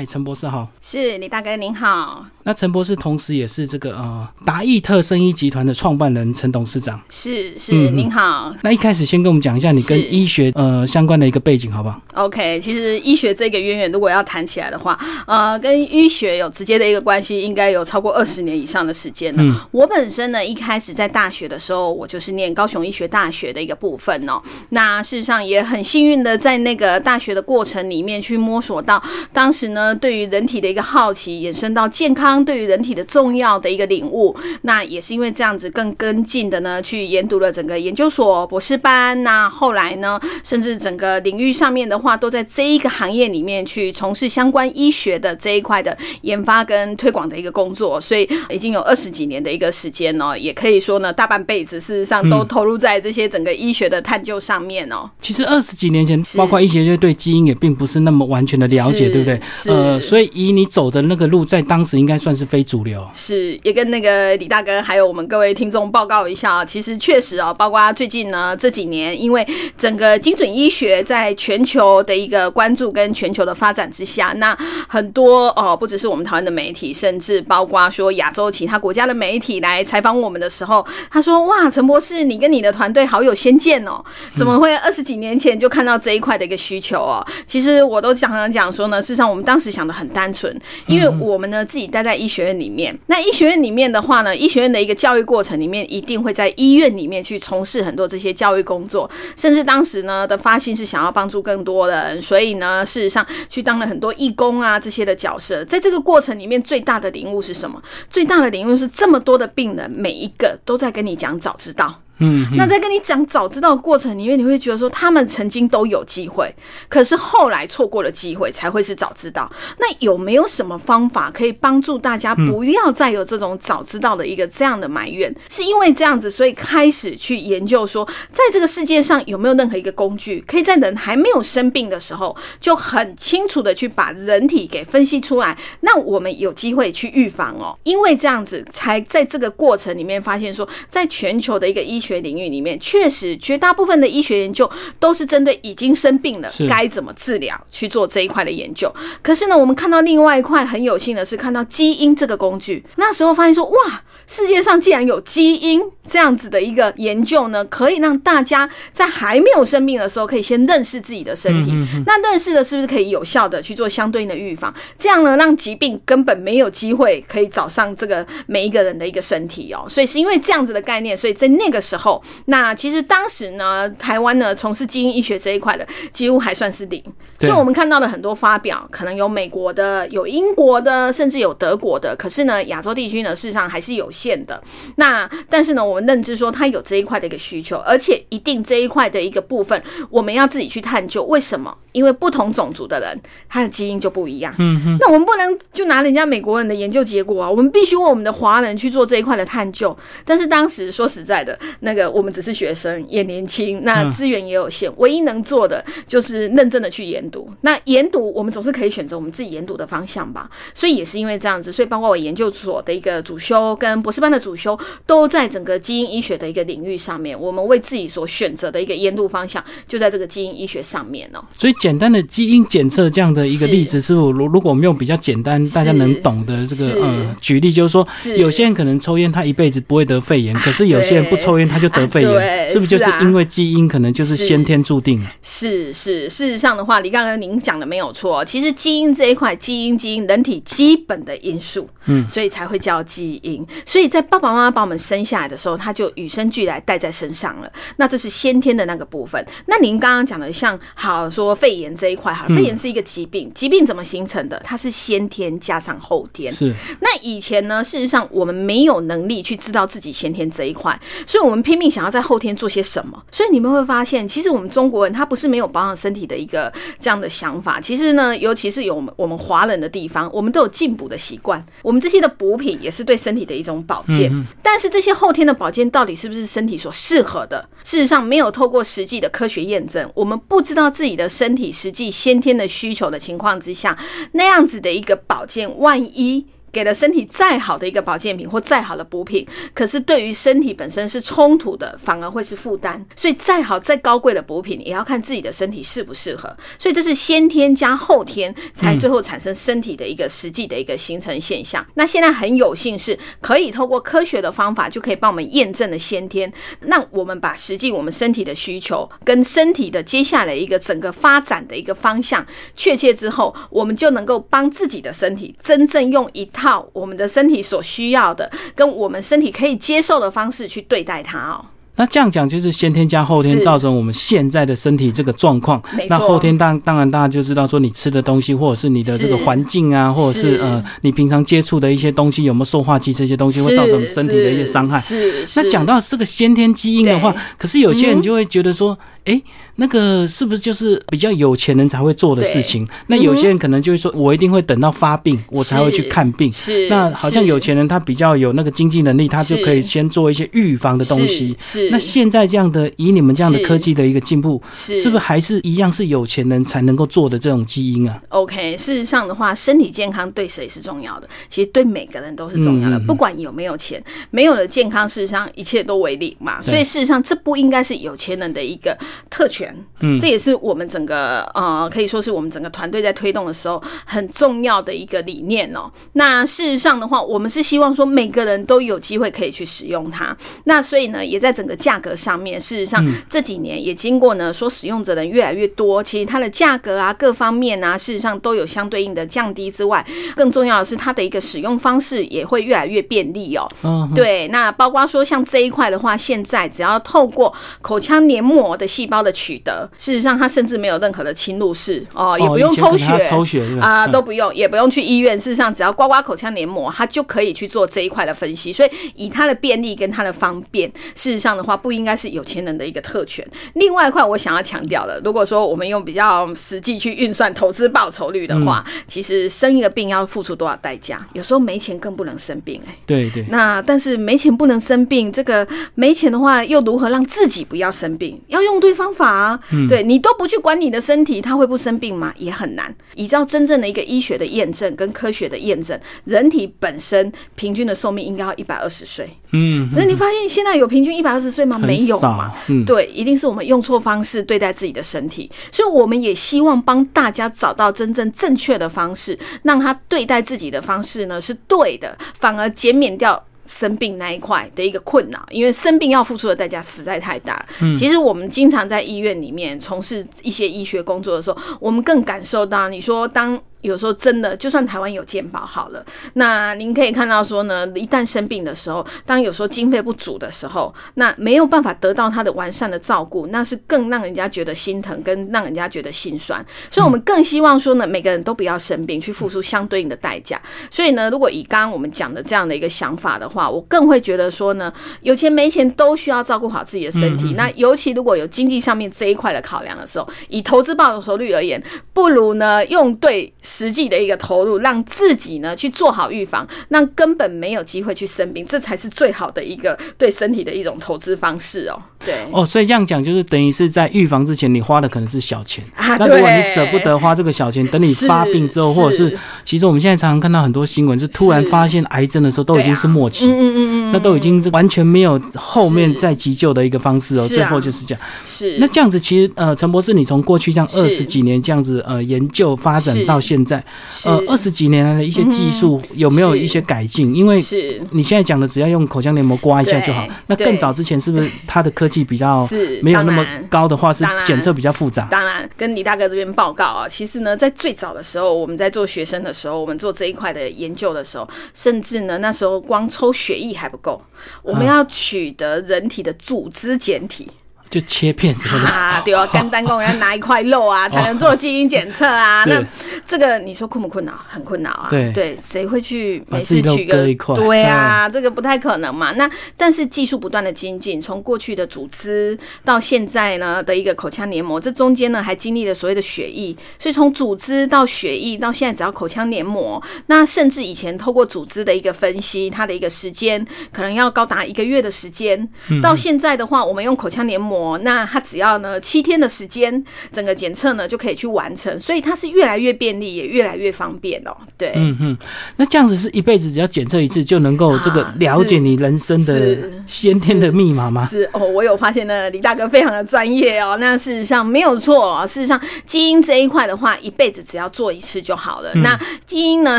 哎，陈博士好，是李大哥您好。那陈博士同时也是这个呃达意特生医集团的创办人、陈董事长。是是，您好。那一开始先跟我们讲一下你跟医学呃相关的一个背景，好不好？OK，其实医学这个渊源，如果要谈起来的话，呃，跟医学有直接的一个关系，应该有超过二十年以上的时间了。嗯，我本身呢，一开始在大学的时候，我就是念高雄医学大学的一个部分哦。那事实上也很幸运的，在那个大学的过程里面去摸索到，当时呢，对于人体的一个好奇，延伸到健康。对于人体的重要的一个领悟，那也是因为这样子更跟进的呢，去研读了整个研究所博士班。那后来呢，甚至整个领域上面的话，都在这一个行业里面去从事相关医学的这一块的研发跟推广的一个工作。所以已经有二十几年的一个时间呢，也可以说呢，大半辈子事实上都投入在这些整个医学的探究上面哦。其实二十几年前，包括医学界对基因也并不是那么完全的了解，对不对？呃，所以以你走的那个路，在当时应该算是非主流，是也跟那个李大哥还有我们各位听众报告一下啊。其实确实啊，包括最近呢这几年，因为整个精准医学在全球的一个关注跟全球的发展之下，那很多哦，不只是我们台湾的媒体，甚至包括说亚洲其他国家的媒体来采访我们的时候，他说：“哇，陈博士，你跟你的团队好有先见哦，怎么会二十几年前就看到这一块的一个需求哦？”其实我都常常讲说呢，事实上我们当时想的很单纯，因为我们呢自己待在医学院。里面，那医学院里面的话呢，医学院的一个教育过程里面，一定会在医院里面去从事很多这些教育工作，甚至当时呢的发心是想要帮助更多的人，所以呢，事实上去当了很多义工啊这些的角色。在这个过程里面，最大的领悟是什么？最大的领悟是这么多的病人，每一个都在跟你讲早知道。嗯，那在跟你讲早知道的过程里面，你会觉得说他们曾经都有机会，可是后来错过了机会，才会是早知道。那有没有什么方法可以帮助大家不要再有这种早知道的一个这样的埋怨？是因为这样子，所以开始去研究说，在这个世界上有没有任何一个工具，可以在人还没有生病的时候，就很清楚的去把人体给分析出来，那我们有机会去预防哦。因为这样子，才在这个过程里面发现说，在全球的一个医学。学领域里面，确实绝大部分的医学研究都是针对已经生病了该怎么治疗去做这一块的研究。可是呢，我们看到另外一块很有幸的是，看到基因这个工具，那时候发现说，哇，世界上竟然有基因这样子的一个研究呢，可以让大家在还没有生病的时候，可以先认识自己的身体。那认识的是不是可以有效的去做相对应的预防？这样呢，让疾病根本没有机会可以找上这个每一个人的一个身体哦。所以是因为这样子的概念，所以在那个时候。那其实当时呢，台湾呢从事基因医学这一块的几乎还算是零，所以我们看到的很多发表，可能有美国的，有英国的，甚至有德国的，可是呢，亚洲地区呢，事实上还是有限的。那但是呢，我们认知说它有这一块的一个需求，而且一定这一块的一个部分，我们要自己去探究为什么？因为不同种族的人，他的基因就不一样。嗯哼，那我们不能就拿人家美国人的研究结果啊，我们必须为我们的华人去做这一块的探究。但是当时说实在的，那那个我们只是学生，也年轻，那资源也有限，唯一能做的就是认真的去研读。那研读，我们总是可以选择我们自己研读的方向吧。所以也是因为这样子，所以包括我研究所的一个主修跟博士班的主修，都在整个基因医学的一个领域上面。我们为自己所选择的一个研读方向，就在这个基因医学上面哦。所以简单的基因检测这样的一个例子，是不如如果我们用比较简单大家能懂的这个呃举例，就是说，有些人可能抽烟，他一辈子不会得肺炎，可是有些人不抽烟，他就得肺炎，是不是就是因为基因可能就是先天注定？是是，事实上的话，李刚刚您讲的没有错。其实基因这一块，基因基因人体基本的因素，嗯，所以才会叫基因。所以在爸爸妈妈把我们生下来的时候，他就与生俱来带在身上了。那这是先天的那个部分。那您刚刚讲的，像好说肺炎这一块，哈，肺炎是一个疾病，疾病怎么形成的？它是先天加上后天。是。那以前呢，事实上我们没有能力去知道自己先天这一块，所以我们拼命想要在后天做些什么。所以你们会发现，其实我们中国人他不是没有保养身体的一个这样的想法。其实呢，尤其是有我们我们华人的地方，我们都有进补的习惯。我们这些的补品也是对身体的一种保健。但是这些后天的保健到底是不是身体所适合的？事实上，没有透过实际的科学验证，我们不知道自己的身体实际先天的需求的情况之下，那样子的一个保健，万一。给了身体再好的一个保健品或再好的补品，可是对于身体本身是冲突的，反而会是负担。所以再好再高贵的补品，也要看自己的身体适不适合。所以这是先天加后天，才最后产生身体的一个实际的一个形成现象。那现在很有幸是可以透过科学的方法，就可以帮我们验证了先天。那我们把实际我们身体的需求跟身体的接下来一个整个发展的一个方向确切之后，我们就能够帮自己的身体真正用一。套我们的身体所需要的，跟我们身体可以接受的方式去对待它哦。那这样讲就是先天加后天造成我们现在的身体这个状况。那后天当当然大家就知道说你吃的东西，或者是你的这个环境啊，或者是呃你平常接触的一些东西有没有塑化剂这些东西会造成身体的一些伤害。是。那讲到这个先天基因的话，可是有些人就会觉得说。哎，那个是不是就是比较有钱人才会做的事情？那有些人可能就会说，我一定会等到发病，我才会去看病。是，那好像有钱人他比较有那个经济能力，他就可以先做一些预防的东西。是，那现在这样的以你们这样的科技的一个进步，是是不是还是一样是有钱人才能够做的这种基因啊？OK，事实上的话，身体健康对谁是重要的？其实对每个人都是重要的，不管有没有钱，没有了健康，事实上一切都为零嘛。所以事实上，这不应该是有钱人的一个特权。嗯，这也是我们整个呃，可以说是我们整个团队在推动的时候很重要的一个理念哦。那事实上的话，我们是希望说每个人都有机会可以去使用它。那所以呢，也在整个价格上面，事实上这几年也经过呢，说使用者人越来越多，其实它的价格啊各方面啊，事实上都有相对应的降低之外，更重要的是它的一个使用方式也会越来越便利哦。嗯，对。那包括说像这一块的话，现在只要透过口腔黏膜的细胞的取得。事实上，它甚至没有任何的侵入式哦，也不用抽血，抽血啊都不用，也不用去医院。事实上，只要刮刮口腔黏膜，它就可以去做这一块的分析。所以，以它的便利跟它的方便，事实上的话，不应该是有钱人的一个特权。另外一块，我想要强调的，如果说我们用比较实际去运算投资报酬率的话，其实生一个病要付出多少代价？有时候没钱更不能生病哎。对对。那但是没钱不能生病，这个没钱的话，又如何让自己不要生病？要用对方法啊。对你都不去管你的身体，他会不生病吗？也很难。依照真正的一个医学的验证跟科学的验证，人体本身平均的寿命应该要一百二十岁。嗯，那你发现现在有平均一百二十岁吗？没有嘛。嗯，对，一定是我们用错方式对待自己的身体。所以我们也希望帮大家找到真正正确的方式，让他对待自己的方式呢是对的，反而减免掉。生病那一块的一个困扰，因为生病要付出的代价实在太大。嗯，其实我们经常在医院里面从事一些医学工作的时候，我们更感受到，你说当。有时候真的，就算台湾有健保好了，那您可以看到说呢，一旦生病的时候，当有时候经费不足的时候，那没有办法得到他的完善的照顾，那是更让人家觉得心疼，跟让人家觉得心酸。所以，我们更希望说呢，每个人都不要生病，去付出相对应的代价。所以呢，如果以刚刚我们讲的这样的一个想法的话，我更会觉得说呢，有钱没钱都需要照顾好自己的身体。那尤其如果有经济上面这一块的考量的时候，以投资报酬率而言，不如呢用对。实际的一个投入，让自己呢去做好预防，让根本没有机会去生病，这才是最好的一个对身体的一种投资方式哦。对哦，所以这样讲就是等于是在预防之前，你花的可能是小钱。那如果你舍不得花这个小钱，等你发病之后，或者是其实我们现在常常看到很多新闻，是突然发现癌症的时候，都已经是末期。嗯嗯嗯嗯，那都已经是完全没有后面再急救的一个方式哦。最后就是这样。是那这样子，其实呃，陈博士，你从过去这样二十几年这样子呃研究发展到现在，呃二十几年来的一些技术有没有一些改进？因为是你现在讲的，只要用口腔黏膜刮一下就好。那更早之前是不是它的科技比较是没有那么高的话，是检测比较复杂。当然，跟李大哥这边报告啊，其实呢，在最早的时候，我们在做学生的时候，我们做这一块的研究的时候，甚至呢，那时候光抽血液还不够，我们要取得人体的组织简体。就切片什么的啊，对啊，肝胆功要拿一块肉啊，才能做基因检测啊。那这个你说困不困扰？很困扰啊。对对，谁会去每次取个？对啊，这个不太可能嘛。那但是技术不断的精进，从过去的组织到现在呢的一个口腔黏膜，这中间呢还经历了所谓的血液，所以从组织到血液到现在只要口腔黏膜，那甚至以前透过组织的一个分析，它的一个时间可能要高达一个月的时间，到现在的话，我们用口腔黏膜。模，那它只要呢七天的时间，整个检测呢就可以去完成，所以它是越来越便利，也越来越方便哦。对，嗯嗯，那这样子是一辈子只要检测一次就能够这个了解你人生的先天的密码吗？是哦，我有发现呢，李大哥非常的专业哦。那事实上没有错，哦事实上基因这一块的话，一辈子只要做一次就好了。那基因呢，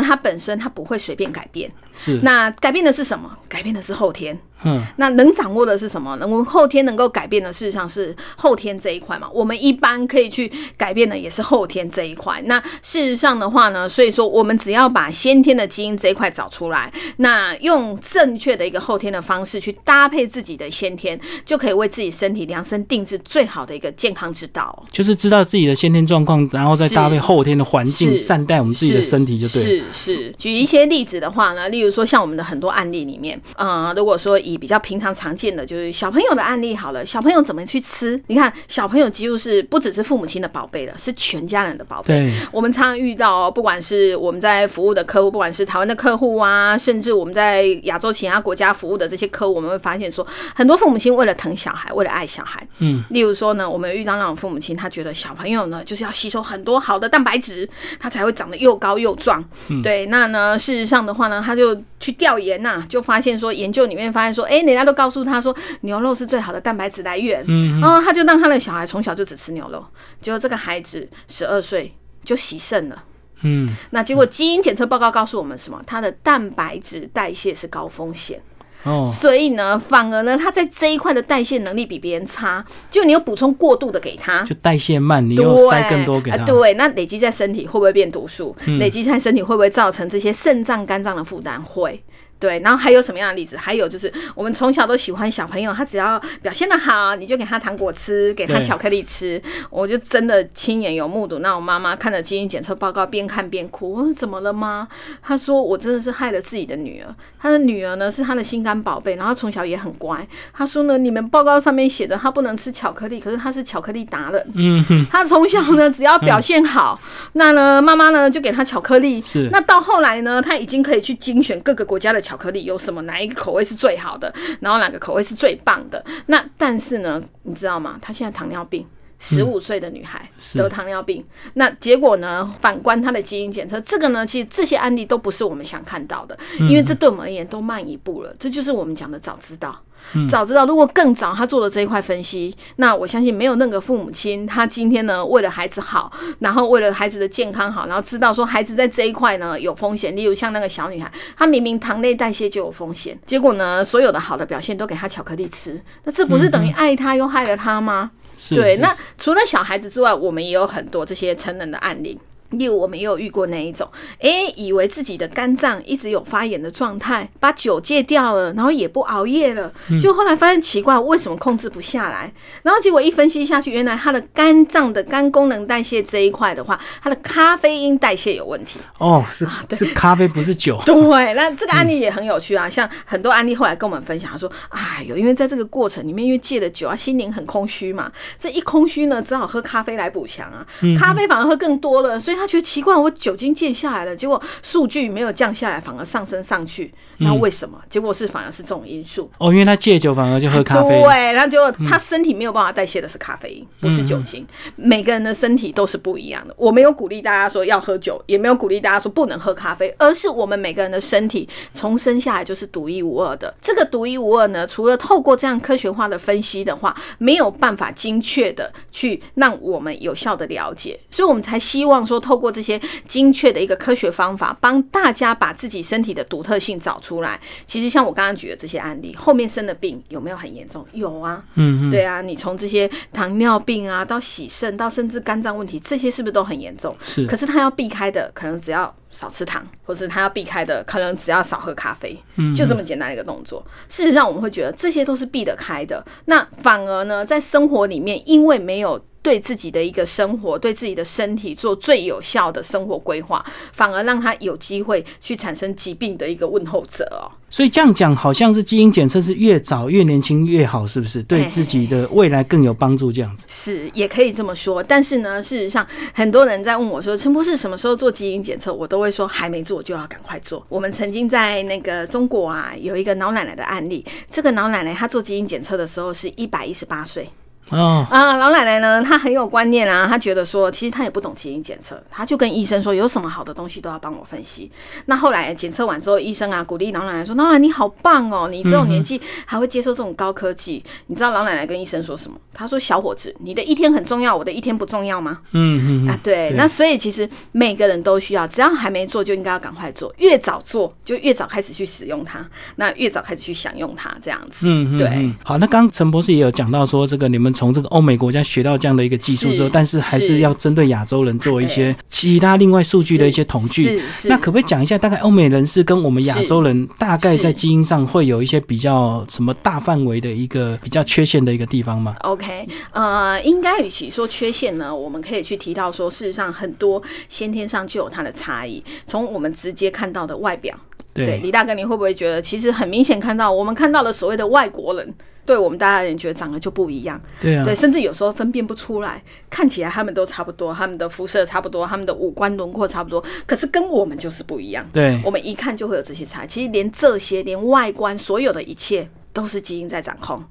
它本身它不会随便改变。是，那改变的是什么？改变的是后天。嗯，那能掌握的是什么？能我们后天能够改变的，事实上是后天这一块嘛。我们一般可以去改变的也是后天这一块。那事实上的话呢，所以说我们只要把先天的基因这一块找出来，那用正确的一个后天的方式去搭配自己的先天，就可以为自己身体量身定制最好的一个健康之道。就是知道自己的先天状况，然后再搭配后天的环境，善待我们自己的身体就对。是是，举一些例子的话呢，例如说，像我们的很多案例里面，嗯，如果说以比较平常常见的，就是小朋友的案例好了，小朋友怎么去吃？你看，小朋友几乎是不只是父母亲的宝贝了，是全家人的宝贝。我们常常遇到，不管是我们在服务的客户，不管是台湾的客户啊，甚至我们在亚洲其他国家服务的这些客户，我们会发现说，很多父母亲为了疼小孩，为了爱小孩，嗯，例如说呢，我们遇到那种父母亲，他觉得小朋友呢就是要吸收很多好的蛋白质，他才会长得又高又壮。对，那呢，事实上的话呢，他就去调研呐，就发现说，研究里面发现说，哎，人家都告诉他说，牛肉是最好的蛋白质来源，嗯，然后他就让他的小孩从小就只吃牛肉，结果这个孩子十二岁就洗肾了，嗯，那结果基因检测报告告诉我们什么？他的蛋白质代谢是高风险。哦，所以呢，反而呢，他在这一块的代谢能力比别人差，就你有补充过度的给他，就代谢慢，你又塞更多给他，对，那累积在身体会不会变毒素？累积在身体会不会造成这些肾脏、肝脏的负担？会。对，然后还有什么样的例子？还有就是，我们从小都喜欢小朋友，他只要表现的好，你就给他糖果吃，给他巧克力吃。我就真的亲眼有目睹，那我妈妈看着基因检测报告，边看边哭。我说怎么了吗？她说我真的是害了自己的女儿。她的女儿呢是她的心肝宝贝，然后从小也很乖。她说呢，你们报告上面写的她不能吃巧克力，可是她是巧克力达人。嗯哼，她从小呢只要表现好，那呢妈妈呢就给她巧克力。是，那到后来呢，她已经可以去精选各个国家的巧。巧克力有什么？哪一个口味是最好的？然后哪个口味是最棒的？那但是呢，你知道吗？她现在糖尿病，十五岁的女孩得糖尿病。那结果呢？反观她的基因检测，这个呢，其实这些案例都不是我们想看到的，因为这对我们而言都慢一步了。这就是我们讲的早知道。早知道，如果更早他做了这一块分析，那我相信没有那个父母亲，他今天呢为了孩子好，然后为了孩子的健康好，然后知道说孩子在这一块呢有风险，例如像那个小女孩，她明明糖类代谢就有风险，结果呢所有的好的表现都给她巧克力吃，那这不是等于爱她又害了她吗？对，那除了小孩子之外，我们也有很多这些成人的案例。例如，我们也有遇过那一种，哎，以为自己的肝脏一直有发炎的状态，把酒戒掉了，然后也不熬夜了，就后来发现奇怪，为什么控制不下来？然后结果一分析下去，原来他的肝脏的肝功能代谢这一块的话，他的咖啡因代谢有问题。哦，是是咖啡不是酒。对，那这个案例也很有趣啊，像很多案例后来跟我们分享，他说，哎呦，因为在这个过程里面，因为戒了酒啊，心灵很空虚嘛，这一空虚呢，只好喝咖啡来补强啊，咖啡反而喝更多了，所以他觉得奇怪，我酒精戒下来了，结果数据没有降下来，反而上升上去。那为什么？结果是反而是这种因素哦，因为他戒酒反而就喝咖啡，对，然后就他身体没有办法代谢的是咖啡因，不是酒精。每个人的身体都是不一样的。我没有鼓励大家说要喝酒，也没有鼓励大家说不能喝咖啡，而是我们每个人的身体从生下来就是独一无二的。这个独一无二呢，除了透过这样科学化的分析的话，没有办法精确的去让我们有效的了解，所以我们才希望说透过这些。精确的一个科学方法，帮大家把自己身体的独特性找出来。其实像我刚刚举的这些案例，后面生的病有没有很严重？有啊，嗯，对啊。你从这些糖尿病啊，到洗肾，到甚至肝脏问题，这些是不是都很严重？是。可是他要避开的，可能只要少吃糖，或是他要避开的，可能只要少喝咖啡，就这么简单一个动作。事实上，我们会觉得这些都是避得开的。那反而呢，在生活里面，因为没有。对自己的一个生活，对自己的身体做最有效的生活规划，反而让他有机会去产生疾病的一个问候者哦。所以这样讲，好像是基因检测是越早越年轻越好，是不是？对自己的未来更有帮助？这样子是也可以这么说。但是呢，事实上很多人在问我说：“陈博士什么时候做基因检测？”我都会说：“还没做就要赶快做。”我们曾经在那个中国啊，有一个老奶奶的案例。这个老奶奶她做基因检测的时候是一百一十八岁。哦啊，老奶奶呢，她很有观念啊，她觉得说，其实她也不懂基因检测，她就跟医生说，有什么好的东西都要帮我分析。那后来检测完之后，医生啊鼓励老奶奶说：“老奶奶你好棒哦，你这种年纪还会接受这种高科技。”你知道老奶奶跟医生说什么？她说：“小伙子，你的一天很重要，我的一天不重要吗？”嗯嗯啊，对。那所以其实每个人都需要，只要还没做就应该要赶快做，越早做就越早开始去使用它，那越早开始去享用它，这样子。嗯嗯，对。好，那刚陈博士也有讲到说，这个你们从这个欧美国家学到这样的一个技术之后，但是还是要针对亚洲人做一些其他另外数据的一些统计。那可不可以讲一下，大概欧美人士跟我们亚洲人大概在基因上会有一些比较什么大范围的一个比较缺陷的一个地方吗？OK，呃，应该与其说缺陷呢，我们可以去提到说，事实上很多先天上就有它的差异。从我们直接看到的外表，对李大哥，你会不会觉得其实很明显看到我们看到了所谓的外国人？对我们大家人觉得长得就不一样，对啊，对，甚至有时候分辨不出来，看起来他们都差不多，他们的肤色差不多，他们的五官轮廓差不多，可是跟我们就是不一样。对，我们一看就会有这些差。其实连这些，连外观所有的一切。都是基因在掌控，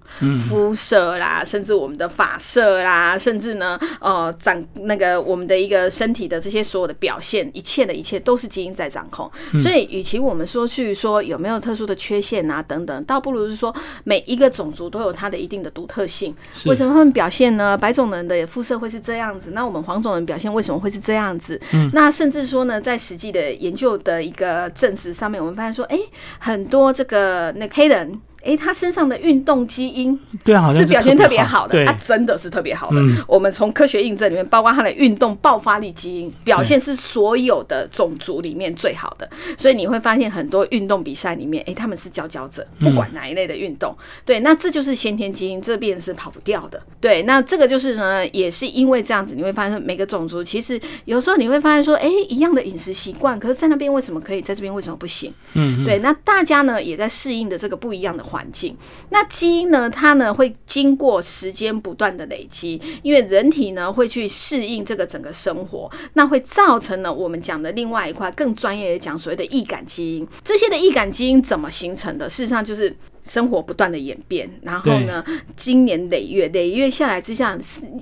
肤色啦，甚至我们的发色啦，甚至呢，呃，长那个我们的一个身体的这些所有的表现，一切的一切都是基因在掌控。所以，与其我们说去说有没有特殊的缺陷啊等等，倒不如是说每一个种族都有它的一定的独特性。为什么他们表现呢？白种人的肤色会是这样子，那我们黄种人表现为什么会是这样子？那甚至说呢，在实际的研究的一个证实上面，我们发现说，哎，很多这个那个黑人。哎，他身上的运动基因对啊，是表现特别好的，他真的是特别好的。我们从科学印证里面，包括他的运动爆发力基因表现是所有的种族里面最好的。所以你会发现很多运动比赛里面，哎，他们是佼佼者，不管哪一类的运动。对，那这就是先天基因，这边是跑不掉的。对，那这个就是呢，也是因为这样子，你会发现每个种族其实有时候你会发现说，哎，一样的饮食习惯，可是在那边为什么可以，在这边为什么不行？嗯，对，那大家呢也在适应的这个不一样的。环境，那基因呢？它呢会经过时间不断的累积，因为人体呢会去适应这个整个生活，那会造成呢我们讲的另外一块更专业的讲所谓的易感基因。这些的易感基因怎么形成的？事实上就是。生活不断的演变，然后呢，经年累月累月下来之下，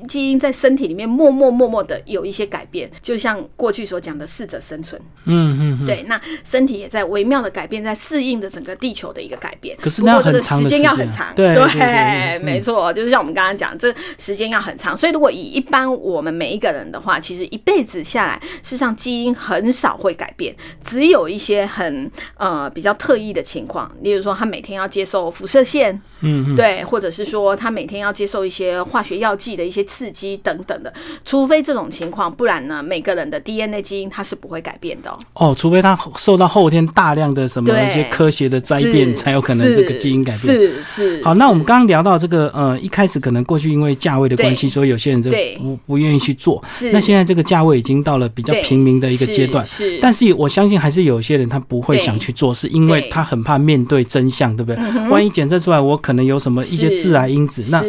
基因在身体里面默默默默的有一些改变，就像过去所讲的适者生存。嗯嗯，对，那身体也在微妙的改变，在适应着整个地球的一个改变。可是那这个时间要很长，对对，没错，就是像我们刚刚讲，这时间要很长。所以如果以一般我们每一个人的话，其实一辈子下来，事实上基因很少会改变，只有一些很呃比较特异的情况，例如说他每天要接受辐射线。嗯，对，或者是说他每天要接受一些化学药剂的一些刺激等等的，除非这种情况，不然呢，每个人的 DNA 基因它是不会改变的。哦，除非他受到后天大量的什么一些科学的灾变，才有可能这个基因改变。是是。好，那我们刚刚聊到这个，呃，一开始可能过去因为价位的关系，所以有些人就不不愿意去做。是。那现在这个价位已经到了比较平民的一个阶段。是。但是我相信还是有些人他不会想去做，是因为他很怕面对真相，对不对？万一检测出来，我可能有什么一些。致癌因子，那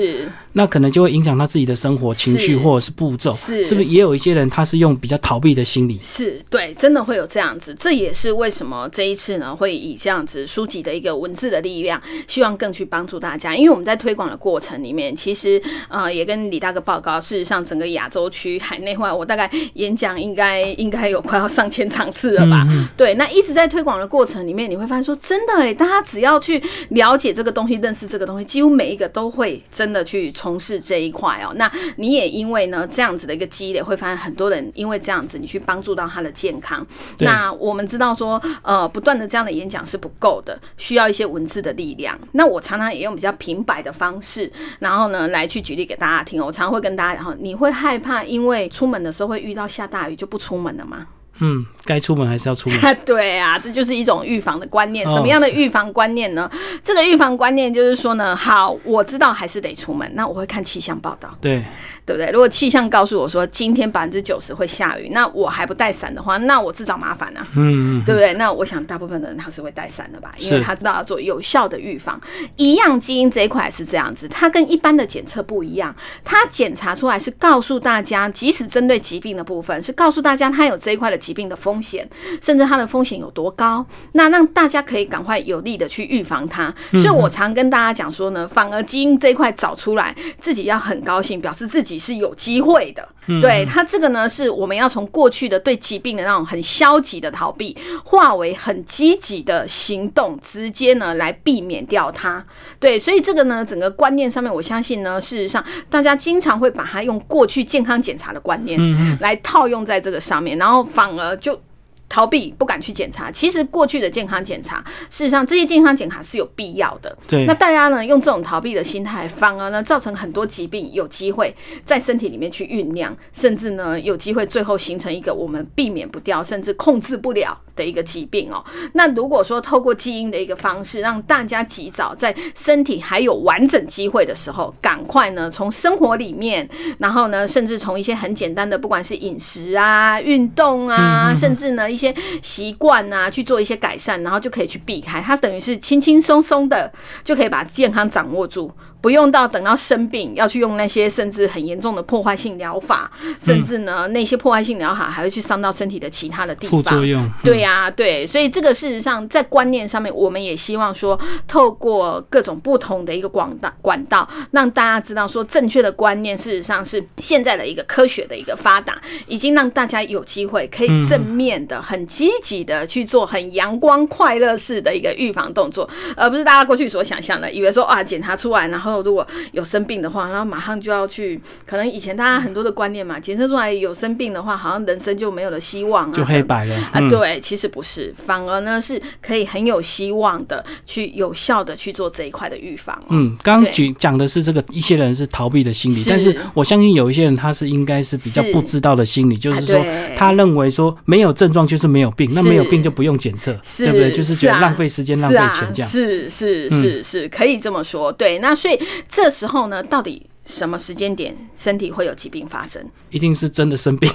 那可能就会影响他自己的生活、情绪或者是步骤，是是不是？也有一些人他是用比较逃避的心理，是对，真的会有这样子。这也是为什么这一次呢，会以这样子书籍的一个文字的力量，希望更去帮助大家。因为我们在推广的过程里面，其实呃也跟李大哥报告，事实上整个亚洲区海内外，我大概演讲应该应该有快要上千场次了吧？对，那一直在推广的过程里面，你会发现说，真的哎，大家只要去了解这个东西，认识这个东西，几乎每一个都会真的去从事这一块哦。那你也因为呢这样子的一个积累，会发现很多人因为这样子，你去帮助到他的健康。那我们知道说，呃，不断的这样的演讲是不够的，需要一些文字的力量。那我常常也用比较平白的方式，然后呢来去举例给大家听。我常常会跟大家，然后你会害怕因为出门的时候会遇到下大雨就不出门了吗？嗯，该出门还是要出门。对啊，这就是一种预防的观念。什么样的预防观念呢？这个预防观念就是说呢，好，我知道还是得出门，那我会看气象报道。对，对不对？如果气象告诉我说今天百分之九十会下雨，那我还不带伞的话，那我自找麻烦啊。嗯，对不对？那我想大部分的人他是会带伞的吧，因为他知道要做有效的预防。一样基因这一块是这样子，它跟一般的检测不一样，它检查出来是告诉大家，即使针对疾病的部分，是告诉大家它有这一块的。疾病的风险，甚至它的风险有多高，那让大家可以赶快有力的去预防它。所以我常跟大家讲说呢，反而基因这一块找出来，自己要很高兴，表示自己是有机会的。对它这个呢，是我们要从过去的对疾病的那种很消极的逃避，化为很积极的行动，直接呢来避免掉它。对，所以这个呢，整个观念上面，我相信呢，事实上大家经常会把它用过去健康检查的观念来套用在这个上面，然后反而就。逃避不敢去检查，其实过去的健康检查，事实上这些健康检查是有必要的。对，那大家呢用这种逃避的心态，反而呢造成很多疾病有机会在身体里面去酝酿，甚至呢有机会最后形成一个我们避免不掉，甚至控制不了的一个疾病哦。那如果说透过基因的一个方式，让大家及早在身体还有完整机会的时候，赶快呢从生活里面，然后呢甚至从一些很简单的，不管是饮食啊、运动啊，甚至呢一些习惯啊，去做一些改善，然后就可以去避开它，等于是轻轻松松的就可以把健康掌握住。不用到等到生病要去用那些甚至很严重的破坏性疗法，甚至呢那些破坏性疗法还会去伤到身体的其他的地方。副作用。对呀，对，所以这个事实上在观念上面，我们也希望说，透过各种不同的一个广大管道，让大家知道说正确的观念，事实上是现在的一个科学的一个发达，已经让大家有机会可以正面的、很积极的去做很阳光快乐式的一个预防动作，而不是大家过去所想象的，以为说啊检查出来然后。如果有生病的话，然后马上就要去。可能以前大家很多的观念嘛，检测出来有生病的话，好像人生就没有了希望啊，就黑白了啊。对，其实不是，反而呢是可以很有希望的去有效的去做这一块的预防。嗯，刚刚举讲的是这个一些人是逃避的心理，但是我相信有一些人他是应该是比较不知道的心理，就是说他认为说没有症状就是没有病，那没有病就不用检测，对不对？就是觉得浪费时间、浪费钱这样。是是是是，可以这么说。对，那所以。这时候呢，到底？什么时间点身体会有疾病发生？一定是真的生病。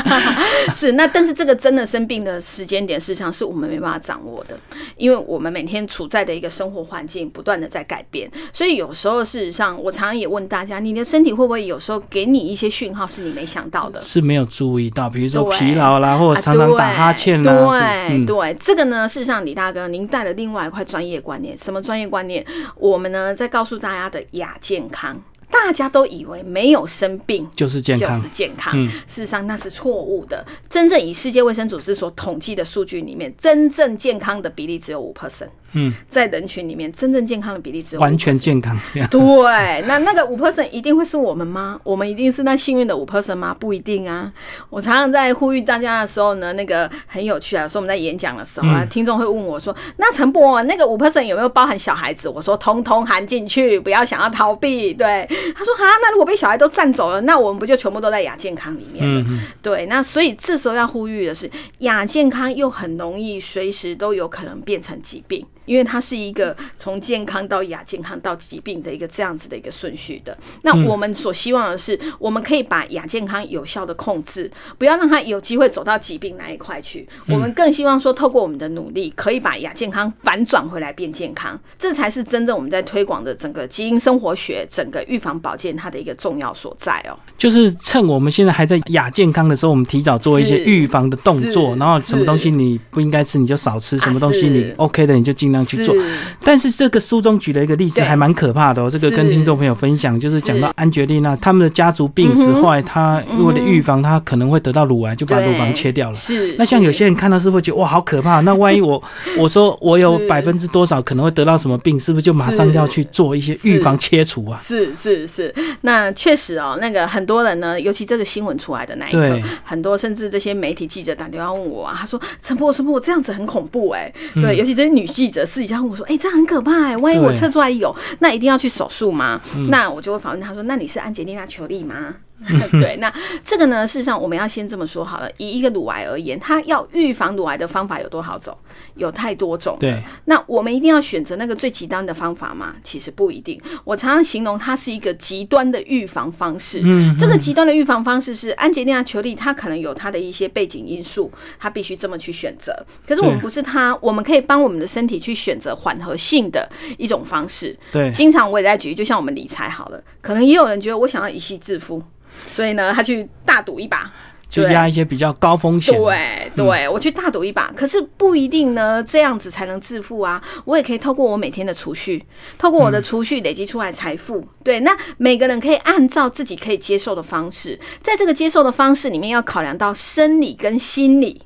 是那，但是这个真的生病的时间点，事实上是我们没办法掌握的，因为我们每天处在的一个生活环境不断的在改变，所以有时候事实上，我常常也问大家，你的身体会不会有时候给你一些讯号是你没想到的？是没有注意到，比如说疲劳啦，或者常常打哈欠啦。对对，这个呢，事实上李大哥您带了另外一块专业观念，什么专业观念？我们呢在告诉大家的亚健康。大家都以为没有生病就是健康，就是健康。事实上那是错误的。真正以世界卫生组织所统计的数据里面，真正健康的比例只有五 percent。嗯，在人群里面，真正健康的比例只有完全健康。对，那那个五 percent 一定会是我们吗？我们一定是那幸运的五 percent 吗？不一定啊。我常常在呼吁大家的时候呢，那个很有趣啊。说我们在演讲的时候啊，听众会问我说：“那陈博，那个五 percent 有没有包含小孩子？”我说：“通通含进去，不要想要逃避。”对，他说：“哈，那如果被小孩都占走了，那我们不就全部都在亚健康里面了？”对，那所以这时候要呼吁的是，亚健康又很容易随时都有可能变成疾病。因为它是一个从健康到亚健康到疾病的一个这样子的一个顺序的。那我们所希望的是，我们可以把亚健康有效的控制，不要让它有机会走到疾病那一块去。我们更希望说，透过我们的努力，可以把亚健康反转回来变健康，这才是真正我们在推广的整个基因生活学、整个预防保健它的一个重要所在哦。就是趁我们现在还在亚健康的时候，我们提早做一些预防的动作，然后什么东西你不应该吃，你就少吃；什么东西你 OK 的，你就尽量去做。但是这个书中举了一个例子，还蛮可怕的哦。这个跟听众朋友分享，就是讲到安吉丽娜他们的家族病史，后来他为了预防他可能会得到乳癌，就把乳房切掉了。是。那像有些人看到是会觉得哇，好可怕。那万一我 我说我有百分之多少可能会得到什么病，是不是就马上要去做一些预防切除啊？是是是。那确实哦，那个很多人呢，尤其这个新闻出来的那一刻，很多甚至这些媒体记者打电话问我啊，他说陈波陈波，这样子很恐怖哎。对，尤其这些女记者私底下问我说，哎，这很可怕哎，万一我测出来有，那一定要去手术吗？那我就会反问他说，那你是安吉丽娜·裘丽吗？对，那这个呢？事实上，我们要先这么说好了。以一个乳癌而言，它要预防乳癌的方法有多少种？有太多种。对，那我们一定要选择那个最极端的方法吗？其实不一定。我常常形容它是一个极端的预防方式。嗯，这个极端的预防方式是安吉丽娜·裘丽，她可能有她的一些背景因素，她必须这么去选择。可是我们不是她，我们可以帮我们的身体去选择缓和性的一种方式。对，经常我也在举，就像我们理财好了，可能也有人觉得我想要一夕致富。所以呢，他去大赌一把。就压一些比较高风险。对对，我去大赌一把，可是不一定呢，这样子才能致富啊。我也可以透过我每天的储蓄，透过我的储蓄累积出来财富。对，那每个人可以按照自己可以接受的方式，在这个接受的方式里面，要考量到生理跟心理。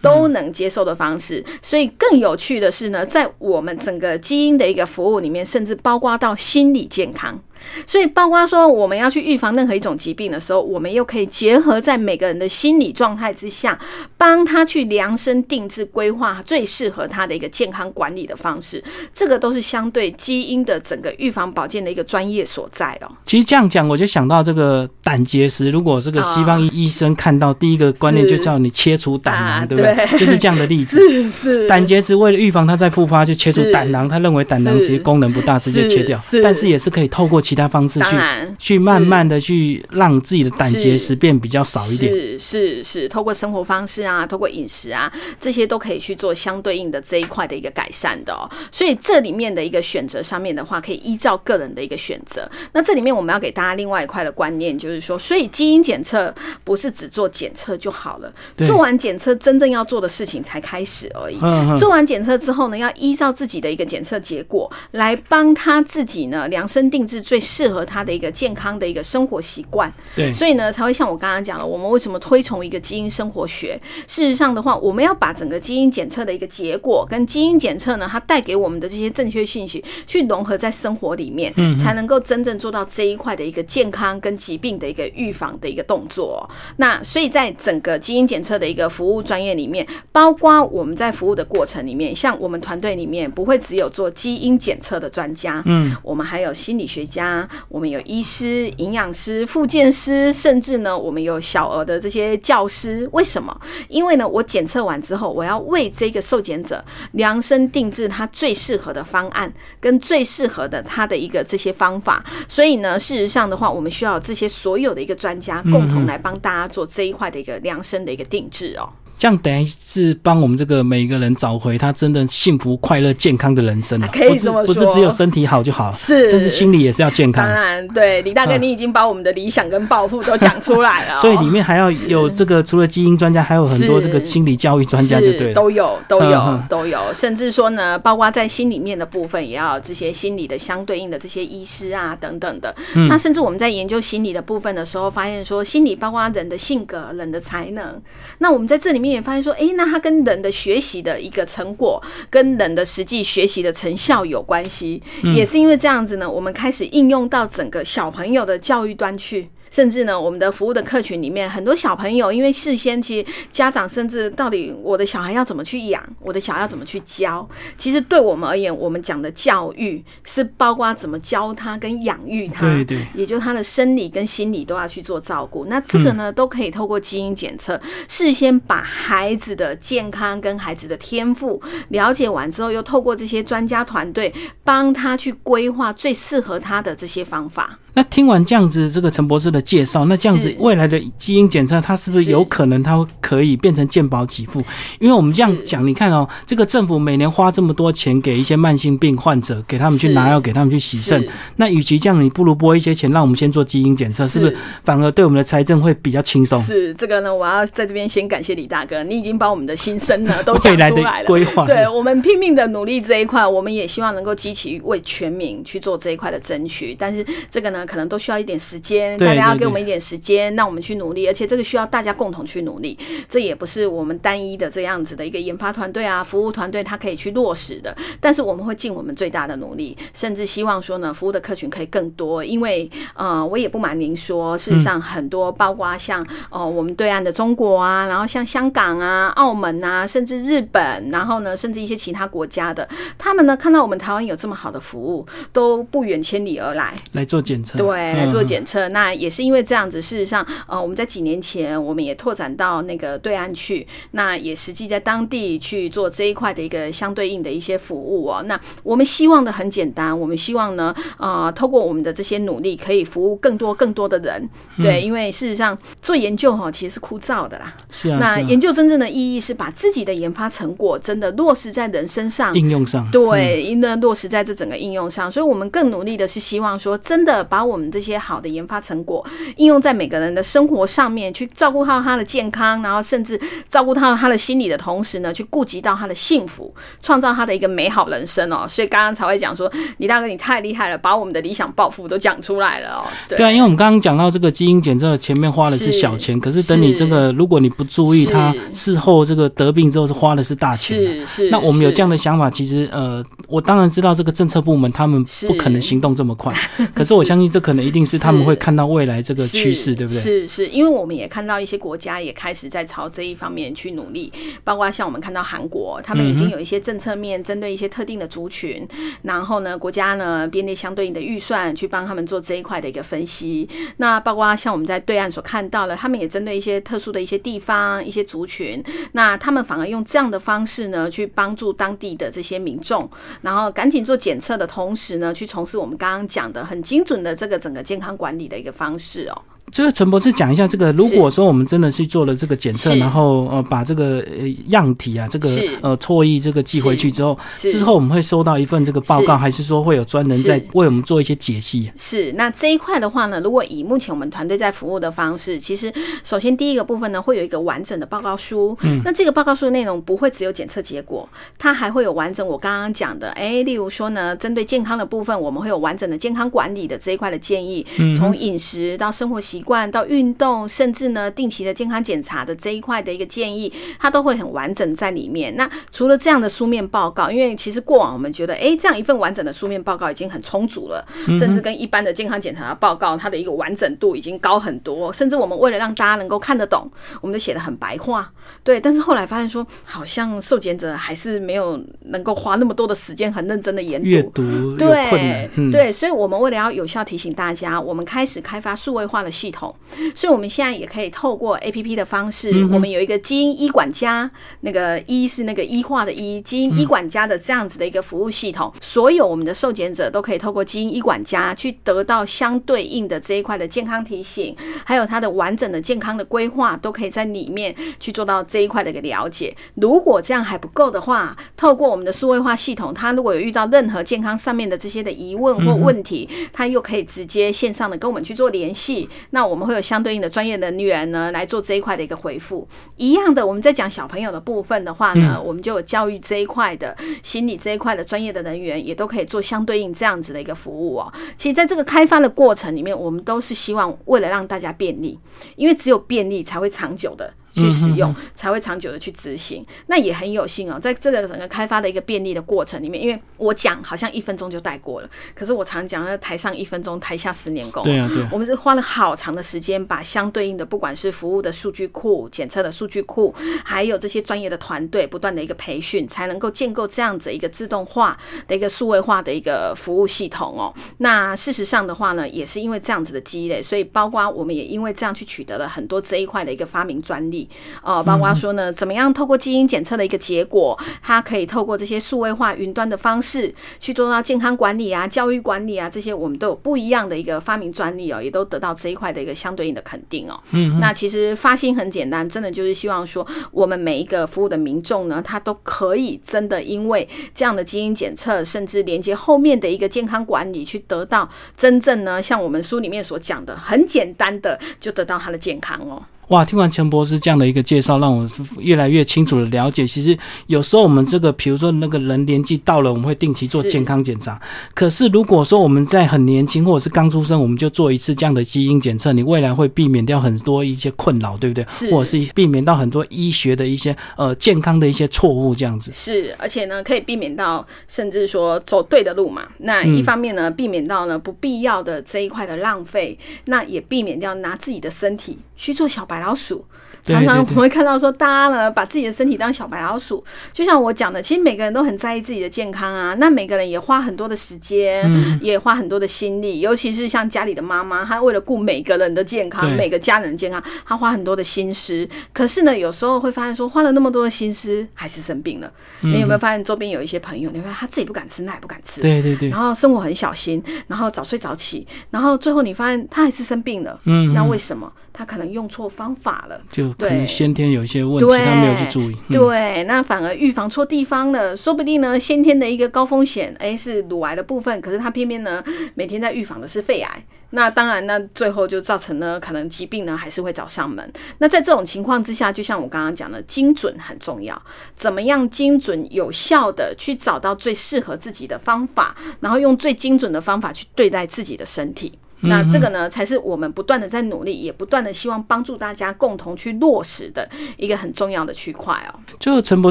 都能接受的方式，所以更有趣的是呢，在我们整个基因的一个服务里面，甚至包括到心理健康。所以，包括说我们要去预防任何一种疾病的时候，我们又可以结合在每个人的心理状态之下，帮他去量身定制规划最适合他的一个健康管理的方式。这个都是相对基因的整个预防保健的一个专业所在哦。其实这样讲，我就想到这个胆结石。如果这个西方医生看到第一个观念，就叫你切除胆囊，对不对？就是这样的例子。是是。胆结石为了预防它再复发，就切除胆囊。他认为胆囊其实功能不大，直接切掉。但是也是可以透过其他方式去去慢慢的去让自己的胆结石变比较少一点，是是是，透过生活方式啊，透过饮食啊，这些都可以去做相对应的这一块的一个改善的哦。所以这里面的一个选择上面的话，可以依照个人的一个选择。那这里面我们要给大家另外一块的观念，就是说，所以基因检测不是只做检测就好了，做完检测真正要做的事情才开始而已。做完检测之后呢，要依照自己的一个检测结果来帮他自己呢量身定制最适合。他的一个健康的一个生活习惯，对，所以呢才会像我刚刚讲了，我们为什么推崇一个基因生活学？事实上的话，我们要把整个基因检测的一个结果跟基因检测呢，它带给我们的这些正确信息，去融合在生活里面，嗯，才能够真正做到这一块的一个健康跟疾病的一个预防的一个动作。那所以在整个基因检测的一个服务专业里面，包括我们在服务的过程里面，像我们团队里面不会只有做基因检测的专家，嗯，我们还有心理学家。我们有医师、营养师、复健师，甚至呢，我们有小额的这些教师。为什么？因为呢，我检测完之后，我要为这个受检者量身定制他最适合的方案，跟最适合的他的一个这些方法。所以呢，事实上的话，我们需要这些所有的一个专家共同来帮大家做这一块的一个量身的一个定制哦。这样等于是帮我们这个每一个人找回他真的幸福、快乐、健康的人生了。可以这么说，不是只有身体好就好，是，但是心理也是要健康。当然，对李大哥，你已经把我们的理想跟抱负都讲出来了。所以里面还要有这个，除了基因专家，还有很多这个心理教育专家，就对，都有，都有，都有。甚至说呢，包括在心里面的部分，也要这些心理的相对应的这些医师啊等等的。那甚至我们在研究心理的部分的时候，发现说，心理包括人的性格、人的才能。那我们在这里面也发现说，哎，那它跟人的学习的一个成果，跟人的实际学习的成效有关系，也是因为这样子呢，我们开始应用到整个小朋友的教育端去。甚至呢，我们的服务的客群里面，很多小朋友，因为事先其实家长甚至到底我的小孩要怎么去养，我的小孩要怎么去教，其实对我们而言，我们讲的教育是包括怎么教他跟养育他，对对，也就他的生理跟心理都要去做照顾。那这个呢，都可以透过基因检测，事先把孩子的健康跟孩子的天赋了解完之后，又透过这些专家团队帮他去规划最适合他的这些方法。那听完这样子这个陈博士的介绍，那这样子未来的基因检测，它是不是有可能它可以变成健保给付？因为我们这样讲，你看哦，这个政府每年花这么多钱给一些慢性病患者，给他们去拿药，给他们去洗肾，那与其这样，你不如拨一些钱让我们先做基因检测，是不是反而对我们的财政会比较轻松？是这个呢，我要在这边先感谢李大哥，你已经把我们的心声呢 都讲出来了。规划，对我们拼命的努力这一块，我们也希望能够积极为全民去做这一块的争取，但是这个呢。可能都需要一点时间，大家要给我们一点时间，让我们去努力，而且这个需要大家共同去努力。这也不是我们单一的这样子的一个研发团队啊、服务团队，他可以去落实的。但是我们会尽我们最大的努力，甚至希望说呢，服务的客群可以更多。因为呃，我也不瞒您说，事实上很多，包括像哦，我们对岸的中国啊，然后像香港啊、澳门啊，甚至日本，然后呢，甚至一些其他国家的，他们呢看到我们台湾有这么好的服务，都不远千里而来来做检测。对，来做检测，那也是因为这样子。事实上，呃，我们在几年前，我们也拓展到那个对岸去，那也实际在当地去做这一块的一个相对应的一些服务哦。那我们希望的很简单，我们希望呢，呃，透过我们的这些努力，可以服务更多更多的人。对，因为事实上做研究哈，其实是枯燥的啦。是啊。那研究真正的意义是把自己的研发成果真的落实在人身上，应用上。对，应该落实在这整个应用上。所以我们更努力的是希望说，真的把把我们这些好的研发成果应用在每个人的生活上面，去照顾到他的健康，然后甚至照顾到他的心理的同时呢，去顾及到他的幸福，创造他的一个美好人生哦。所以刚刚才会讲说，李大哥你太厉害了，把我们的理想抱负都讲出来了哦。对啊，因为我们刚刚讲到这个基因检测前面花的是小钱，可是等你这个如果你不注意，他事后这个得病之后是花的是大钱。是是。那我们有这样的想法，其实呃，我当然知道这个政策部门他们不可能行动这么快，可是我相信这可能一定是他们会看到未来这个趋势，对不对？是是，因为我们也看到一些国家也开始在朝这一方面去努力，包括像我们看到韩国，他们已经有一些政策面针对一些特定的族群，然后呢，国家呢编列相对应的预算去帮他们做这一块的一个分析。那包括像我们在对岸所看到了，他们也针对一些特殊的一些地方、一些族群，那他们反而用这样的方式呢，去帮助当地的这些民众，然后赶紧做检测的同时呢，去从事我们刚刚讲的很精准的这个整个健康管理的一个方式哦。这个陈博士讲一下，这个如果说我们真的去做了这个检测，然后呃把这个呃样体啊，这个呃错意这个寄回去之后，之后我们会收到一份这个报告，还是说会有专人在为我们做一些解析？是，那这一块的话呢，如果以目前我们团队在服务的方式，其实首先第一个部分呢，会有一个完整的报告书。嗯，那这个报告书的内容不会只有检测结果，它还会有完整我刚刚讲的，哎，例如说呢，针对健康的部分，我们会有完整的健康管理的这一块的建议，从饮食到生活习。惯到运动，甚至呢定期的健康检查的这一块的一个建议，它都会很完整在里面。那除了这样的书面报告，因为其实过往我们觉得，哎，这样一份完整的书面报告已经很充足了，甚至跟一般的健康检查的报告，它的一个完整度已经高很多。甚至我们为了让大家能够看得懂，我们都写的很白话。对，但是后来发现说，好像受检者还是没有能够花那么多的时间很认真的研阅读，对，对，所以我们为了要有效提醒大家，我们开始开发数位化的系统，所以我们现在也可以透过 A P P 的方式，我们有一个基因医管家，那个医是那个医化的医，基因医管家的这样子的一个服务系统，所有我们的受检者都可以透过基因医管家去得到相对应的这一块的健康提醒，还有它的完整的健康的规划，都可以在里面去做到。这一块的一个了解，如果这样还不够的话，透过我们的数位化系统，他如果有遇到任何健康上面的这些的疑问或问题，他又可以直接线上的跟我们去做联系。那我们会有相对应的专业人员呢来做这一块的一个回复。一样的，我们在讲小朋友的部分的话呢，我们就有教育这一块的心理这一块的专业的人员，也都可以做相对应这样子的一个服务哦。其实，在这个开发的过程里面，我们都是希望为了让大家便利，因为只有便利才会长久的。去使用才会长久的去执行，那也很有幸哦，在这个整个开发的一个便利的过程里面，因为我讲好像一分钟就带过了，可是我常讲，在台上一分钟，台下十年功。对啊，对。我们是花了好长的时间，把相对应的不管是服务的数据库、检测的数据库，还有这些专业的团队不断的一个培训，才能够建构这样子一个自动化的一个数位化的一个服务系统哦。那事实上的话呢，也是因为这样子的积累，所以包括我们也因为这样去取得了很多这一块的一个发明专利。哦，包括说呢，怎么样透过基因检测的一个结果，它可以透过这些数位化云端的方式去做到健康管理啊、教育管理啊这些，我们都有不一样的一个发明专利哦，也都得到这一块的一个相对应的肯定哦。嗯，那其实发心很简单，真的就是希望说，我们每一个服务的民众呢，他都可以真的因为这样的基因检测，甚至连接后面的一个健康管理，去得到真正呢，像我们书里面所讲的，很简单的就得到他的健康哦。哇，听完陈博士这样的一个介绍，让我越来越清楚的了解。其实有时候我们这个，比如说那个人年纪到了，我们会定期做健康检查。可是如果说我们在很年轻或者是刚出生，我们就做一次这样的基因检测，你未来会避免掉很多一些困扰，对不对？是，或者是避免到很多医学的一些呃健康的一些错误，这样子。是，而且呢，可以避免到甚至说走对的路嘛。那一方面呢，避免到呢不必要的这一块的浪费，那也避免掉拿自己的身体去做小白。老鼠。常常我们会看到说，大家呢把自己的身体当小白老鼠，就像我讲的，其实每个人都很在意自己的健康啊。那每个人也花很多的时间，也花很多的心力，尤其是像家里的妈妈，她为了顾每个人的健康，每个家人的健康，她花很多的心思。可是呢，有时候会发现说，花了那么多的心思，还是生病了。你有没有发现周边有一些朋友，你看他自己不敢吃，那也不敢吃，对对对，然后生活很小心，然后早睡早起，然后最后你发现他还是生病了。嗯，那为什么？他可能能用错方法了，就可能先天有一些问题，他没有去注意。对，那反而预防错地方了，说不定呢，先天的一个高风险，哎，是乳癌的部分，可是他偏偏呢，每天在预防的是肺癌。那当然，那最后就造成了可能疾病呢还是会找上门。那在这种情况之下，就像我刚刚讲的，精准很重要，怎么样精准有效的去找到最适合自己的方法，然后用最精准的方法去对待自己的身体。那这个呢，才是我们不断的在努力，也不断的希望帮助大家共同去落实的一个很重要的区块哦。就陈博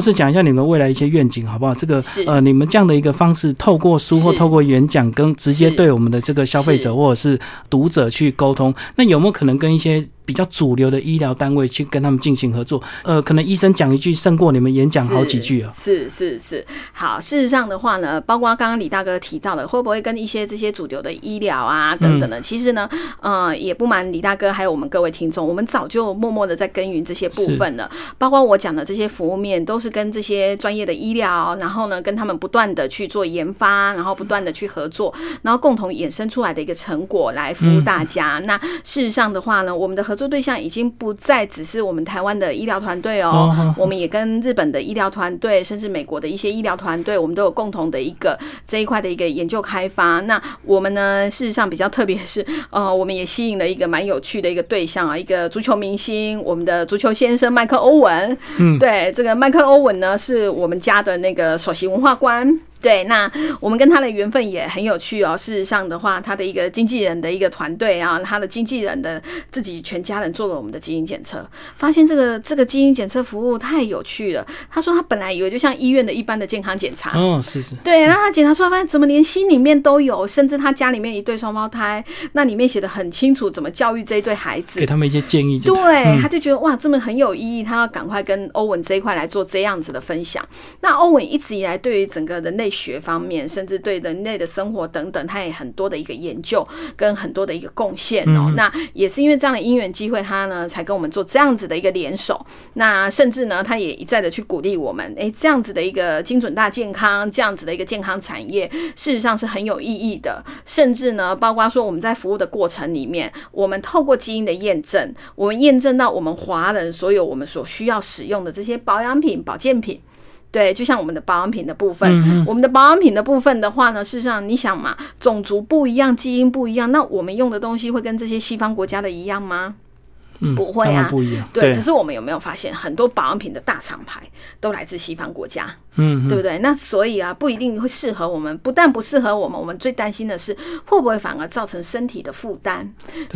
士讲一下你们未来一些愿景好不好？这个呃，你们这样的一个方式，透过书或透过演讲，跟直接对我们的这个消费者或者是读者去沟通，那有没有可能跟一些？比较主流的医疗单位去跟他们进行合作，呃，可能医生讲一句胜过你们演讲好几句啊。是是是，好，事实上的话呢，包括刚刚李大哥提到的，会不会跟一些这些主流的医疗啊等等的，其实呢，呃，也不瞒李大哥还有我们各位听众，我们早就默默的在耕耘这些部分了。包括我讲的这些服务面，都是跟这些专业的医疗，然后呢，跟他们不断的去做研发，然后不断的去合作，然后共同衍生出来的一个成果来服务大家。那事实上的话呢，我们的合合作对象已经不再只是我们台湾的医疗团队哦，我们也跟日本的医疗团队，甚至美国的一些医疗团队，我们都有共同的一个这一块的一个研究开发。那我们呢，事实上比较特别是，呃，我们也吸引了一个蛮有趣的一个对象啊，一个足球明星，我们的足球先生麦克欧文。嗯，对，这个麦克欧文呢，是我们家的那个首席文化官。对，那我们跟他的缘分也很有趣哦。事实上的话，他的一个经纪人的一个团队啊，他的经纪人的自己全家人做了我们的基因检测，发现这个这个基因检测服务太有趣了。他说他本来以为就像医院的一般的健康检查，哦，是是，对，然后他检查出来发现怎么连心里面都有，甚至他家里面一对双胞胎，那里面写的很清楚怎么教育这一对孩子，给他们一些建议。对，他就觉得哇，这么很有意义，他要赶快跟欧文这一块来做这样子的分享。那欧文一直以来对于整个人类。学方面，甚至对人类的生活等等，他也很多的一个研究跟很多的一个贡献哦。那也是因为这样的因缘机会，他呢才跟我们做这样子的一个联手。那甚至呢，他也一再的去鼓励我们，诶，这样子的一个精准大健康，这样子的一个健康产业，事实上是很有意义的。甚至呢，包括说我们在服务的过程里面，我们透过基因的验证，我们验证到我们华人所有我们所需要使用的这些保养品、保健品。对，就像我们的保养品的部分，我们的保养品的部分的话呢，事实上你想嘛，种族不一样，基因不一样，那我们用的东西会跟这些西方国家的一样吗？不会啊，不一样。对，可是我们有没有发现，很多保养品的大厂牌都来自西方国家？嗯，对不对？那所以啊，不一定会适合我们。不但不适合我们，我们最担心的是会不会反而造成身体的负担。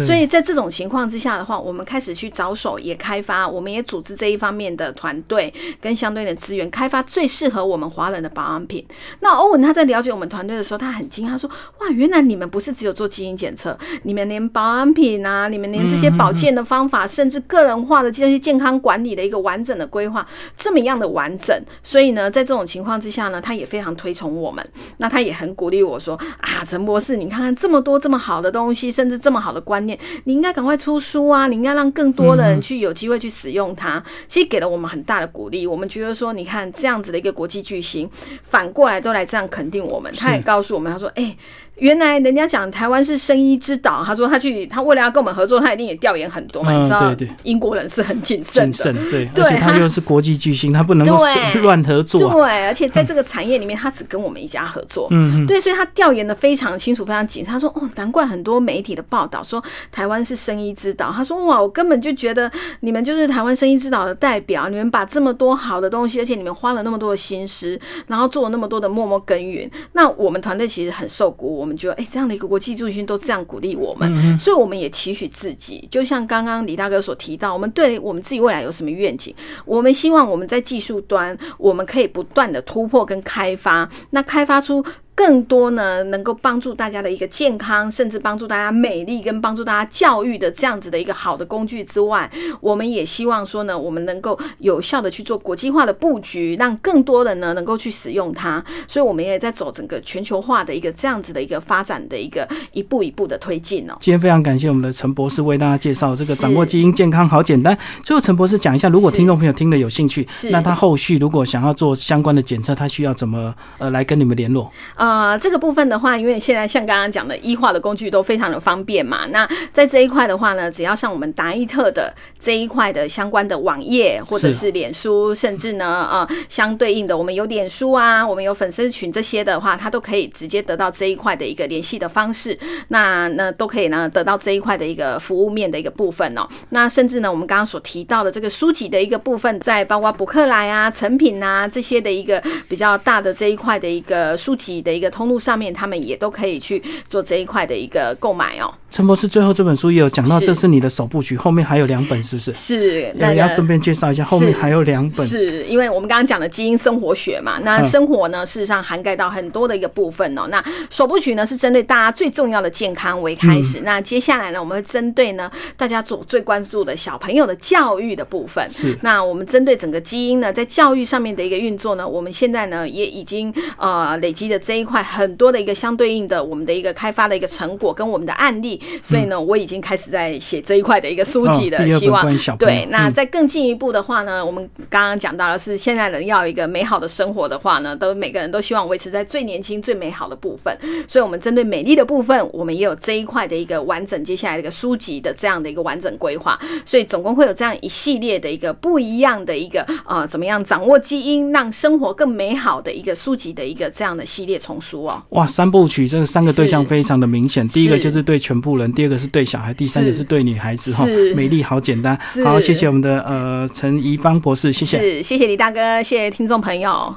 所以在这种情况之下的话，我们开始去着手也开发，我们也组织这一方面的团队跟相对的资源，开发最适合我们华人的保养品。那欧文他在了解我们团队的时候，他很惊讶说：“哇，原来你们不是只有做基因检测，你们连保养品啊，你们连这些保健的方法。”甚至个人化的这些健康管理的一个完整的规划，这么样的完整，所以呢，在这种情况之下呢，他也非常推崇我们。那他也很鼓励我说：“啊，陈博士，你看看这么多这么好的东西，甚至这么好的观念，你应该赶快出书啊！你应该让更多的人去有机会去使用它。”其实给了我们很大的鼓励。我们觉得说，你看这样子的一个国际巨星，反过来都来这样肯定我们。他也告诉我们，他说：“哎。”原来人家讲台湾是生医之岛，他说他去，他为了要跟我们合作，他一定也调研很多嘛，你知道？英国人是很谨慎的，对，而且他又是国际巨星，他不能够乱合作。对，而且在这个产业里面，他只跟我们一家合作。嗯，对，所以他调研的非常清楚，非常谨慎。他说：“哦，难怪很多媒体的报道说台湾是生医之岛。”他说：“哇，我根本就觉得你们就是台湾生医之岛的代表，你们把这么多好的东西，而且你们花了那么多的心思，然后做了那么多的默默耕耘。那我们团队其实很受鼓舞，我们觉得，哎。”这样的一个国际中心都这样鼓励我们，所以我们也期许自己，就像刚刚李大哥所提到，我们对我们自己未来有什么愿景？我们希望我们在技术端，我们可以不断的突破跟开发，那开发出。更多呢，能够帮助大家的一个健康，甚至帮助大家美丽，跟帮助大家教育的这样子的一个好的工具之外，我们也希望说呢，我们能够有效的去做国际化的布局，让更多人呢能够去使用它。所以，我们也在走整个全球化的一个这样子的一个发展的一个一步一步的推进哦。今天非常感谢我们的陈博士为大家介绍这个掌握基因健康好简单。最后，陈博士讲一下，如果听众朋友听了有兴趣，那他后续如果想要做相关的检测，他需要怎么呃来跟你们联络？呃。呃，这个部分的话，因为现在像刚刚讲的，医化的工具都非常的方便嘛。那在这一块的话呢，只要上我们达伊特的这一块的相关的网页，或者是脸书，甚至呢，呃，相对应的，我们有脸书啊，我们有粉丝群这些的话，它都可以直接得到这一块的一个联系的方式。那那都可以呢，得到这一块的一个服务面的一个部分哦。那甚至呢，我们刚刚所提到的这个书籍的一个部分，在包括博客来啊、成品啊这些的一个比较大的这一块的一个书籍的一个通路上面，他们也都可以去做这一块的一个购买哦。陈博士最后这本书也有讲到，这是你的首部曲，后面还有两本，是不是？是，那要顺便介绍一下，后面还有两本。是因为我们刚刚讲的基因生活学嘛，那生活呢，事实上涵盖到很多的一个部分哦。那首部曲呢，是针对大家最重要的健康为开始，那接下来呢，我们会针对呢大家所最关注的小朋友的教育的部分。是，那我们针对整个基因呢，在教育上面的一个运作呢，我们现在呢也已经呃累积的这一块很多的一个相对应的我们的一个开发的一个成果跟我们的案例。所以呢，我已经开始在写这一块的一个书籍了。希望对，那再更进一步的话呢，我们刚刚讲到的是，现在人要一个美好的生活的话呢，都每个人都希望维持在最年轻、最美好的部分。所以，我们针对美丽的部分，我们也有这一块的一个完整接下来的一个书籍的这样的一个完整规划。所以，总共会有这样一系列的一个不一样的一个呃，怎么样掌握基因，让生活更美好的一个书籍的一个这样的系列丛书哦。哇，三部曲这三个对象非常的明显，第一个就是对全部人，第二个是对小孩，第三个是对女孩子哈。美丽好简单，好，谢谢我们的呃陈怡芳博士，谢谢，是谢谢李大哥，谢谢听众朋友。